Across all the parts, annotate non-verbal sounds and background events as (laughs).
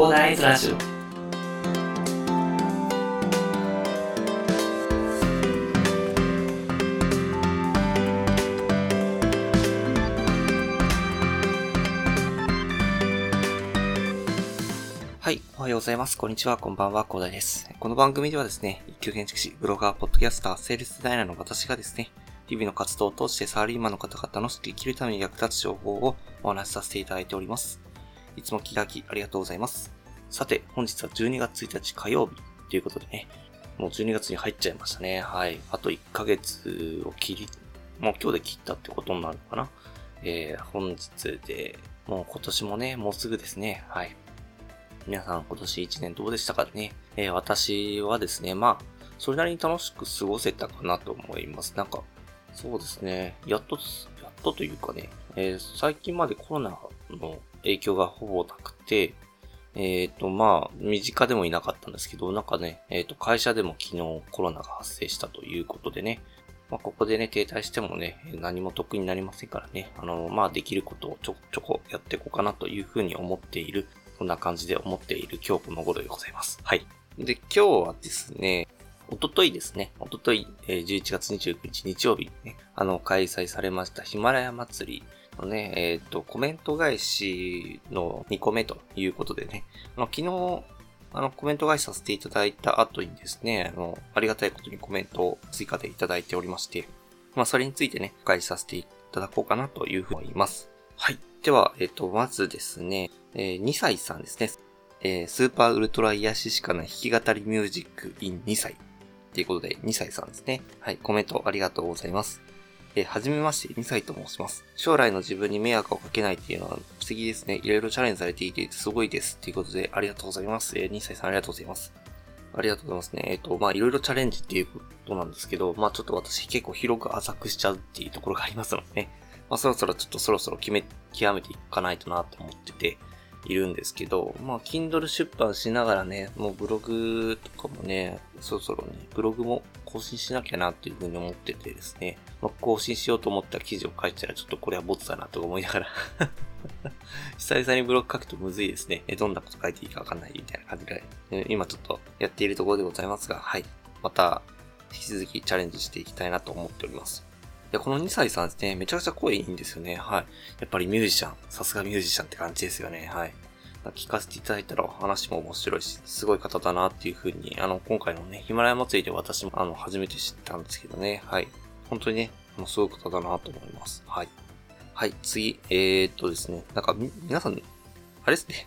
コーダーイズラジオはい。おはようございます。こんにちは。こんばんは。広大です。この番組ではですね、一級建築士、ブロガー、ポッドキャスター、セールスデザイナーの私がですね、日々の活動を通してサラリーマンの方々の生きるために役立つ情報をお話しさせていただいております。いつも気がきありがとうございます。さて、本日は12月1日火曜日ということでね、もう12月に入っちゃいましたね。はい。あと1ヶ月を切り、もう今日で切ったってことになるのかな。えー、本日で、もう今年もね、もうすぐですね。はい。皆さん今年1年どうでしたかね、えー私はですね、まあ、それなりに楽しく過ごせたかなと思います。なんか、そうですね、やっと、やっとというかね、えー最近までコロナの影響がほぼなくて、えっ、と、まあ、身近でもいなかったんですけど、なんかね、えっ、と、会社でも昨日コロナが発生したということでね、まあ、ここでね、停滞してもね、何も得になりませんからね、あの、まあ、できることをちょこちょこやっていこうかなというふうに思っているこんな感じで思っている今日この頃でございます。はい。で、今日はですね、おとといですね、おととい、11月29日日曜日ね、あの、開催されましたヒマラヤ祭りのね、えっ、と、コメント返しの2個目ということでね、あの、昨日、あの、コメント返しさせていただいた後にですね、あの、ありがたいことにコメントを追加でいただいておりまして、まあ、それについてね、お返しさせていただこうかなというふうに思います。はい。では、えっ、と、まずですね、えー2歳さんですね。えースーパーウルトラ癒ししかない弾き語りミュージック in 2歳。ということで、2歳さんですね。はい、コメントありがとうございます。えーはじめまして、2歳と申します。将来の自分に迷惑をかけないっていうのは素敵ですね。いろいろチャレンジされていてすごいです。ということで、ありがとうございます。えー2歳さんありがとうございます。ありがとうございますね。えっ、と、まあ、いろいろチャレンジっていうことなんですけど、まあ、ちょっと私結構広く浅くしちゃうっていうところがありますのでね。まあ、そろそろちょっとそろそろ決め、極めていかないとなと思ってているんですけど、まあ、Kindle 出版しながらね、もうブログとかもね、そろそろね、ブログも更新しなきゃなっていうふうに思っててですね、まあ、更新しようと思った記事を書いたらちょっとこれはボツだなと思いながら (laughs) 久々にブログ書くとむずいですね。えどんなこと書いていいかわかんないみたいな感じで、今ちょっとやっているところでございますが、はい。また、引き続きチャレンジしていきたいなと思っております。いや、この2歳さんですね、めちゃくちゃ声いいんですよね。はい。やっぱりミュージシャン、さすがミュージシャンって感じですよね。はい。聞かせていただいたら話も面白いし、すごい方だなっていう風に、あの、今回のね、ヒマラヤ祭りで私も、あの、初めて知ったんですけどね。はい。本当にね、あのすごい方だなと思います。はい。はい、次、えー、っとですね、なんか、皆さん、あれですね。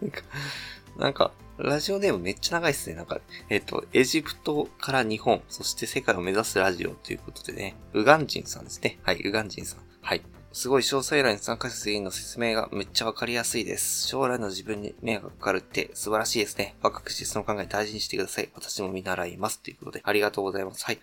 なんか、なんか、ラジオネームめっちゃ長いですね。なんか、えっ、と、エジプトから日本、そして世界を目指すラジオということでね、ウガンジンさんですね。はい、ウガンジンさん。はい。すごい詳細欄に参加者全員の説明がめっちゃわかりやすいです。将来の自分に迷惑がかかるって素晴らしいですね。若くしてその考え大事にしてください。私も見習います。ということで、ありがとうございます。はい。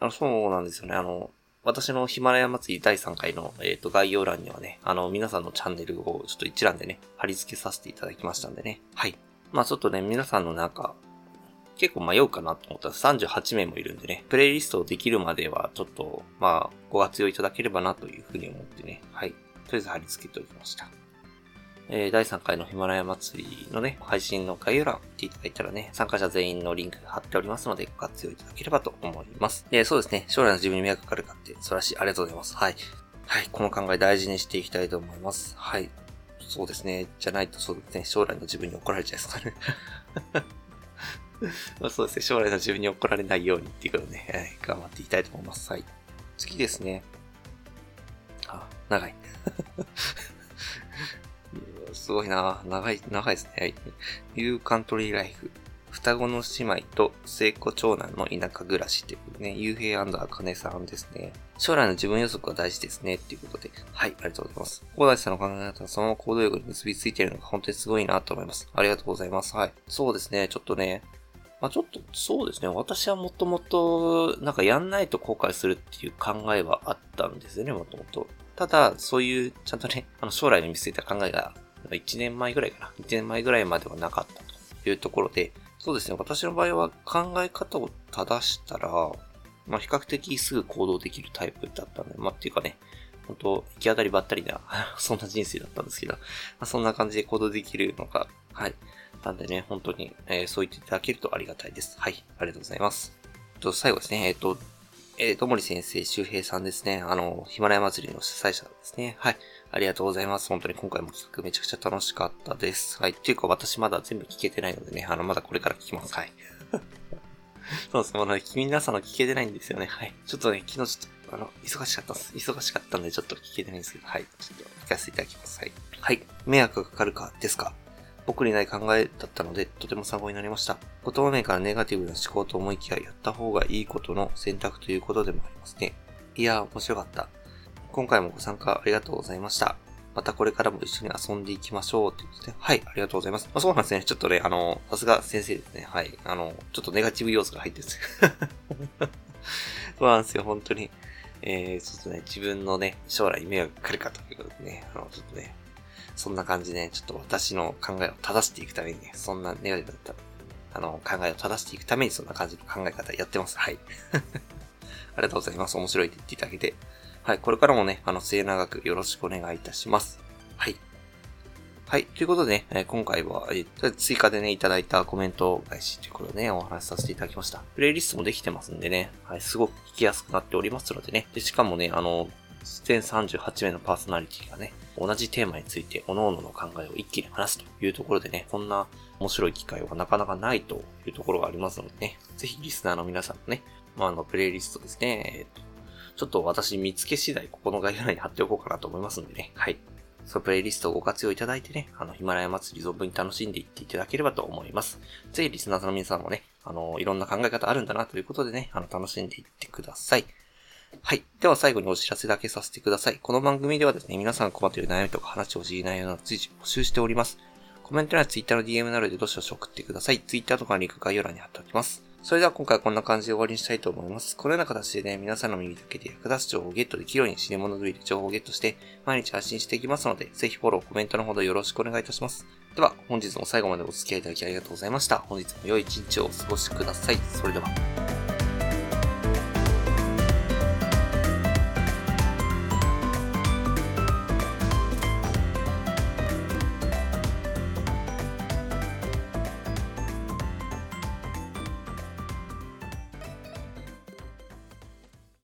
あの、そうなんですよね。あの、私のヒマラヤ祭り第3回の、えっ、と、概要欄にはね、あの、皆さんのチャンネルをちょっと一覧でね、貼り付けさせていただきましたんでね。はい。まあちょっとね、皆さんの中、結構迷うかなと思ったら38名もいるんでね、プレイリストをできるまではちょっと、まあ、ご活用いただければなというふうに思ってね、はい。とりあえず貼り付けておきました。えー、第3回のヒマラヤ祭りのね、配信の概要欄見ていただいたらね、参加者全員のリンクが貼っておりますので、ご活用いただければと思います。えー、そうですね、将来の自分に迷惑かかるかって素晴らしい。ありがとうございます。はい。はい、この考え大事にしていきたいと思います。はい。そうですね。じゃないとそうですね、将来の自分に怒られちゃいそうだね。(laughs) まあそうですね、将来の自分に怒られないようにっていうことでね、はい、頑張っていきたいと思います。はい。次ですね。あ、長い。すごいな長い、長いですね。はい。You Country Life。双子の姉妹と末っ子長男の田舎暮らしっていうね、ゆうへいあかねさんですね。将来の自分予測は大事ですね。っていうことで。はい、ありがとうございます。高大さんの考え方はその行動力に結びついているのが本当にすごいなと思います。ありがとうございます。はい。そうですね、ちょっとね、まあちょっと、そうですね。私はもともと、なんかやんないと後悔するっていう考えはあったんですよね、もともと。ただ、そういう、ちゃんとね、あの、将来に見据えた考えが、1年前ぐらいかな。1年前ぐらいまではなかったというところで、そうですね。私の場合は考え方を正したら、まあ、比較的すぐ行動できるタイプだったんで、まあ、っていうかね、本当行き当たりばったりな、(laughs) そんな人生だったんですけど、まあ、そんな感じで行動できるのが、はい。なんでね、本当に、えー、そう言っていただけるとありがたいです。はい。ありがとうございます。と、最後ですね、えっ、ー、と、えー、ともり先生、周平さんですね。あの、ヒマラヤ祭りの主催者ですね。はい。ありがとうございます。本当に今回も企画めちゃくちゃ楽しかったです。はい。っていうか私まだ全部聞けてないのでね、あの、まだこれから聞きます。はい。(laughs) そうですね。まだ皆さんの聞けてないんですよね。はい。ちょっとね、昨日ちょっと、あの、忙しかったです。忙しかったんでちょっと聞けてないんですけど、はい。ちょっと聞かせていただきます。はい。はい。迷惑がかかるかですか？僕にない考えだったので、とても参考になりました。言葉面からネガティブな思考と思いきや、やった方がいいことの選択ということでもありますね。いやー、面白かった。今回もご参加ありがとうございました。またこれからも一緒に遊んでいきましょう。ということで、はい、ありがとうございます。まあ、そうなんですね。ちょっとね、あの、さすが先生ですね。はい。あの、ちょっとネガティブ要素が入ってるんですそうなんですよ、本当に。えー、ちょっとね、自分のね、将来迷惑かかるかということでね、あの、ちょっとね、そんな感じで、ね、ちょっと私の考えを正していくためにね、そんなネガティブだったあの、考えを正していくためにそんな感じの考え方やってます。はい。(laughs) ありがとうございます。面白いって言っていただけて。はい。これからもね、あの、末永くよろしくお願いいたします。はい。はい。ということでね、え今回は、え追加でね、いただいたコメント返しということでね、お話しさせていただきました。プレイリストもできてますんでね、はい。すごく聞きやすくなっておりますのでね。で、しかもね、あの、全38名のパーソナリティがね、同じテーマについて各々の考えを一気に話すというところでね、こんな面白い機会はなかなかないというところがありますのでね、ぜひリスナーの皆さんのね、まあ、あの、プレイリストですね、えっ、と、ちょっと私見つけ次第ここの概要欄に貼っておこうかなと思いますんでね。はい。そのプレイリストをご活用いただいてね、あの、ヒマラヤ祭り存分に楽しんでいっていただければと思います。ぜひリスナーさんの皆さんもね、あの、いろんな考え方あるんだなということでね、あの、楽しんでいってください。はい。では最後にお知らせだけさせてください。この番組ではですね、皆さん困っている悩みとか話してほしい内容など随時募集しております。コメント欄や Twitter の DM などでどしどし送ってください。Twitter とかのリンク概要欄に貼っておきます。それでは今回はこんな感じで終わりにしたいと思います。このような形でね、皆さんの耳だけで役立つ情報をゲットできるように、死に物狂いで情報をゲットして、毎日発信していきますので、ぜひフォロー、コメントのほどよろしくお願いいたします。では、本日も最後までお付き合いいただきありがとうございました。本日も良い一日をお過ごしください。それでは。